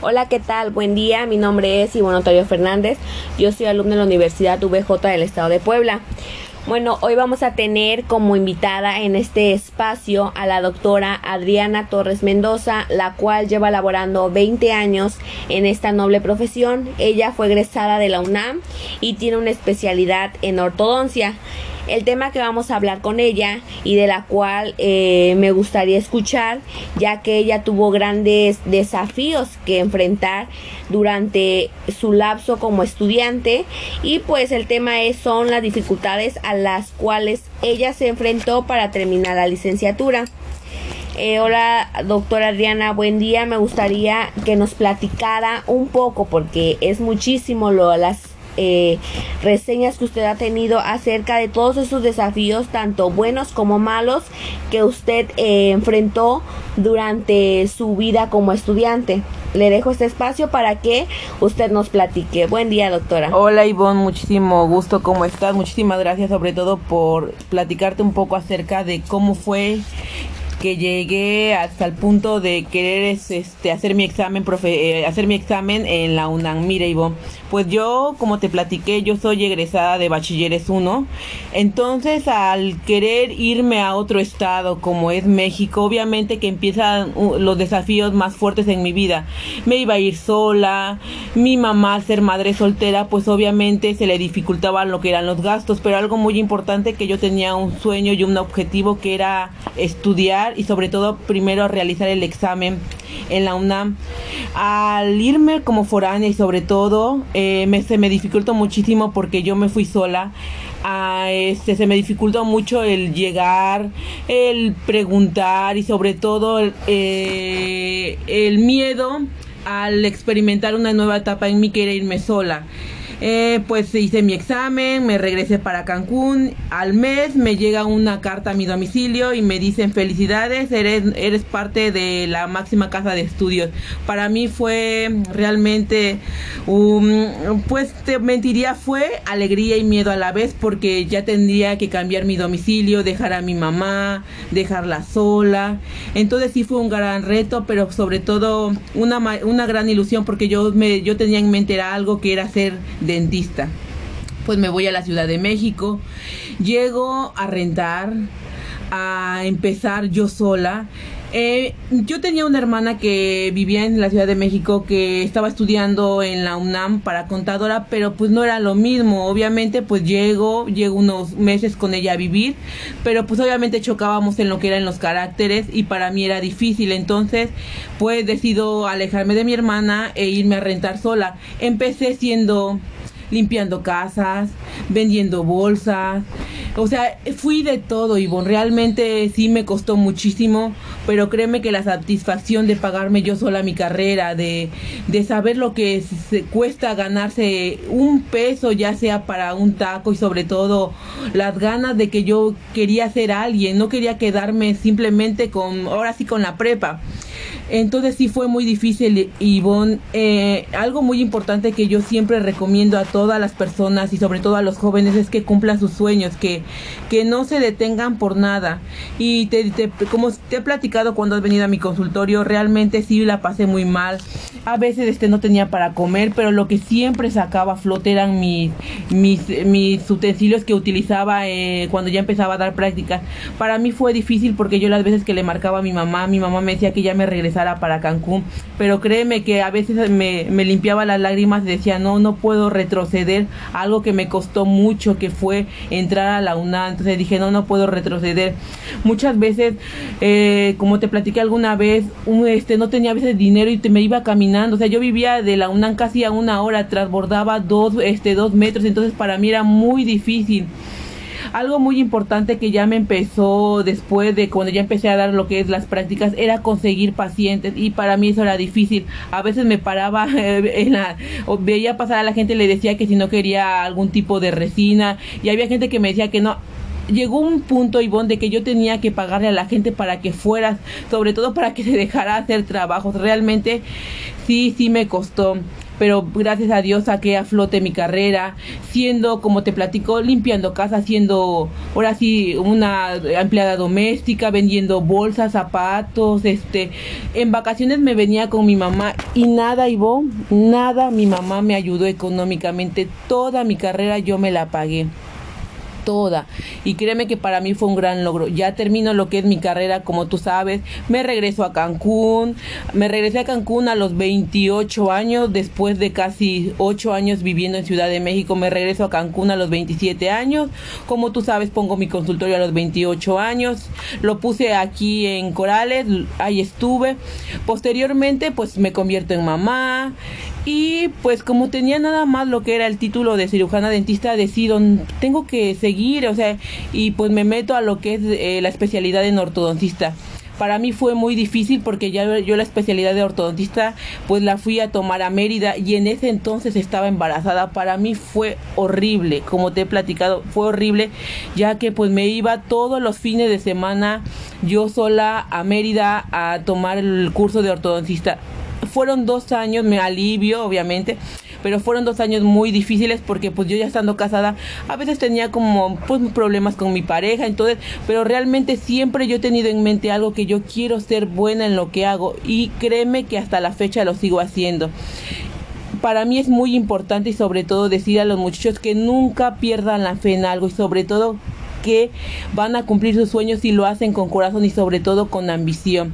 Hola, ¿qué tal? Buen día, mi nombre es Ivonne Otorio Fernández, yo soy alumno de la Universidad VJ del Estado de Puebla. Bueno, hoy vamos a tener como invitada en este espacio a la doctora Adriana Torres Mendoza, la cual lleva laborando 20 años en esta noble profesión. Ella fue egresada de la UNAM y tiene una especialidad en ortodoncia el tema que vamos a hablar con ella y de la cual eh, me gustaría escuchar, ya que ella tuvo grandes desafíos que enfrentar durante su lapso como estudiante y pues el tema es, son las dificultades a las cuales ella se enfrentó para terminar la licenciatura. Eh, hola, doctora Adriana, buen día. Me gustaría que nos platicara un poco, porque es muchísimo lo, las eh, reseñas que usted ha tenido acerca de todos esos desafíos, tanto buenos como malos, que usted eh, enfrentó durante su vida como estudiante. Le dejo este espacio para que usted nos platique. Buen día, doctora. Hola, Ivonne, muchísimo gusto. ¿Cómo estás? Muchísimas gracias, sobre todo por platicarte un poco acerca de cómo fue que llegué hasta el punto de querer este hacer mi examen profe, eh, hacer mi examen en la UNAM. Mire, Ivo, pues yo como te platiqué, yo soy egresada de Bachilleres 1. Entonces, al querer irme a otro estado como es México, obviamente que empiezan uh, los desafíos más fuertes en mi vida. Me iba a ir sola, mi mamá ser madre soltera, pues obviamente se le dificultaban lo que eran los gastos, pero algo muy importante que yo tenía un sueño y un objetivo que era estudiar y sobre todo primero realizar el examen en la UNAM. Al irme como foránea y sobre todo eh, me, se me dificultó muchísimo porque yo me fui sola. A este, se me dificultó mucho el llegar, el preguntar y sobre todo eh, el miedo al experimentar una nueva etapa en mí que era irme sola. Eh, pues hice mi examen, me regresé para Cancún. Al mes me llega una carta a mi domicilio y me dicen felicidades, eres, eres parte de la máxima casa de estudios. Para mí fue realmente, pues te mentiría, fue alegría y miedo a la vez porque ya tendría que cambiar mi domicilio, dejar a mi mamá, dejarla sola. Entonces sí fue un gran reto, pero sobre todo una, una gran ilusión porque yo, me, yo tenía en mente algo que era ser dentista. Pues me voy a la Ciudad de México, llego a rentar, a empezar yo sola. Eh, yo tenía una hermana que vivía en la Ciudad de México que estaba estudiando en la UNAM para contadora, pero pues no era lo mismo. Obviamente pues llego, llego unos meses con ella a vivir, pero pues obviamente chocábamos en lo que eran los caracteres y para mí era difícil. Entonces pues decido alejarme de mi hermana e irme a rentar sola. Empecé siendo limpiando casas, vendiendo bolsas. O sea, fui de todo, Ivonne. Realmente sí me costó muchísimo, pero créeme que la satisfacción de pagarme yo sola mi carrera, de, de saber lo que se cuesta ganarse un peso, ya sea para un taco y sobre todo las ganas de que yo quería ser alguien, no quería quedarme simplemente con, ahora sí con la prepa. Entonces sí fue muy difícil, Ivonne. Eh, algo muy importante que yo siempre recomiendo a todas las personas y sobre todo a los jóvenes es que cumplan sus sueños, que, que no se detengan por nada. Y te, como te he platicado cuando has venido a mi consultorio, realmente sí la pasé muy mal. A veces este no tenía para comer, pero lo que siempre sacaba a flote eran mis, mis, mis utensilios que utilizaba eh, cuando ya empezaba a dar prácticas. Para mí fue difícil porque yo las veces que le marcaba a mi mamá, mi mamá me decía que ya me regresaba para Cancún, pero créeme que a veces me, limpiaba las lágrimas y decía, no, no puedo retroceder, algo que me costó mucho, que fue entrar a la UNAM, entonces dije, no, no puedo retroceder. Muchas veces, eh, como te platiqué alguna vez, un, este, no tenía a veces dinero y te, me iba caminando, o sea, yo vivía de la UNAM casi a una hora, transbordaba dos, este, dos metros, entonces para mí era muy difícil. Algo muy importante que ya me empezó después de cuando ya empecé a dar lo que es las prácticas era conseguir pacientes y para mí eso era difícil. A veces me paraba en la, o veía pasar a la gente y le decía que si no quería algún tipo de resina y había gente que me decía que no llegó un punto, Ivonne, de que yo tenía que pagarle a la gente para que fueras, sobre todo para que se dejara hacer trabajos. Realmente sí, sí me costó. Pero gracias a Dios saqué a flote mi carrera, siendo, como te platico, limpiando casa, siendo ahora sí una empleada doméstica, vendiendo bolsas, zapatos, este, en vacaciones me venía con mi mamá y nada, Ivonne, nada, mi mamá me ayudó económicamente, toda mi carrera yo me la pagué toda. Y créeme que para mí fue un gran logro. Ya termino lo que es mi carrera, como tú sabes. Me regreso a Cancún. Me regresé a Cancún a los 28 años, después de casi 8 años viviendo en Ciudad de México. Me regreso a Cancún a los 27 años. Como tú sabes, pongo mi consultorio a los 28 años. Lo puse aquí en Corales, ahí estuve. Posteriormente, pues me convierto en mamá. Y pues como tenía nada más lo que era el título de cirujana dentista, decido, tengo que seguir, o sea, y pues me meto a lo que es eh, la especialidad en ortodoncista para mí fue muy difícil porque ya yo la especialidad de ortodontista pues la fui a tomar a Mérida y en ese entonces estaba embarazada. Para mí fue horrible, como te he platicado, fue horrible ya que pues me iba todos los fines de semana yo sola a Mérida a tomar el curso de ortodoncista fueron dos años, me alivio obviamente, pero fueron dos años muy difíciles porque pues yo ya estando casada a veces tenía como pues problemas con mi pareja, entonces, pero realmente siempre yo he tenido en mente algo que yo quiero ser buena en lo que hago y créeme que hasta la fecha lo sigo haciendo. Para mí es muy importante y sobre todo decir a los muchachos que nunca pierdan la fe en algo y sobre todo que van a cumplir sus sueños si lo hacen con corazón y sobre todo con ambición.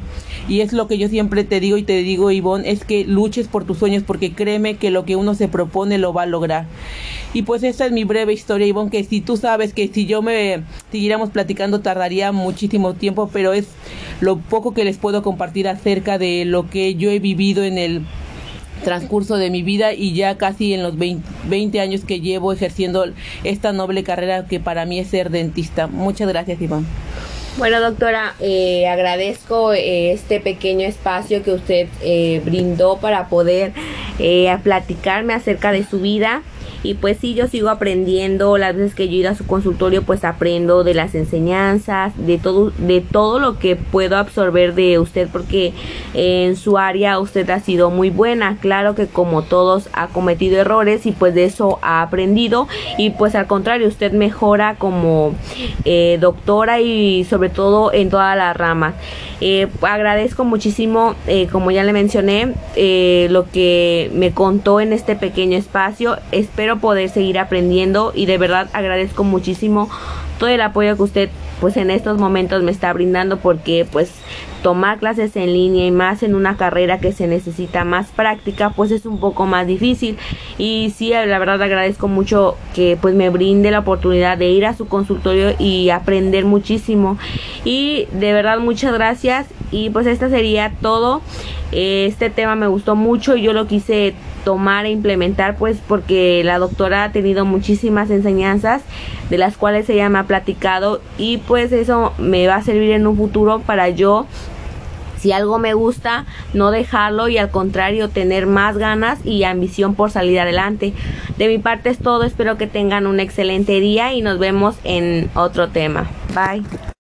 Y es lo que yo siempre te digo y te digo, Ivonne, es que luches por tus sueños porque créeme que lo que uno se propone lo va a lograr. Y pues esta es mi breve historia, Ivonne, que si tú sabes que si yo me siguiéramos platicando tardaría muchísimo tiempo, pero es lo poco que les puedo compartir acerca de lo que yo he vivido en el transcurso de mi vida y ya casi en los 20, años que llevo ejerciendo esta noble carrera que para mí es ser dentista. Muchas gracias, Iván. Bueno, doctora, eh, agradezco eh, este pequeño espacio que usted eh, brindó para poder platicarme acerca de su vida y pues sí, yo sigo aprendiendo, las veces que yo ido a su consultorio pues aprendo de las enseñanzas, de todo, de todo lo que puedo absorber de usted porque en su área usted ha sido muy buena, claro que como todos ha cometido errores y pues de eso ha aprendido y pues al contrario usted mejora como eh, doctora y sobre todo en todas las ramas. Eh, agradezco muchísimo, eh, como ya le mencioné, lo que me contó en este pequeño espacio. Espero poder seguir aprendiendo y de verdad agradezco muchísimo todo el apoyo que usted pues en estos momentos me está brindando porque pues tomar clases en línea y más en una carrera que se necesita más práctica pues es un poco más difícil. Y sí la verdad agradezco mucho que pues me brinde la oportunidad de ir a su consultorio y aprender muchísimo. Y de verdad muchas gracias. Y pues esta sería todo. Este tema me gustó mucho. Y yo lo quise tomar e implementar pues porque la doctora ha tenido muchísimas enseñanzas de las cuales ella me ha platicado y pues eso me va a servir en un futuro para yo si algo me gusta, no dejarlo y al contrario tener más ganas y ambición por salir adelante. De mi parte es todo, espero que tengan un excelente día y nos vemos en otro tema. Bye.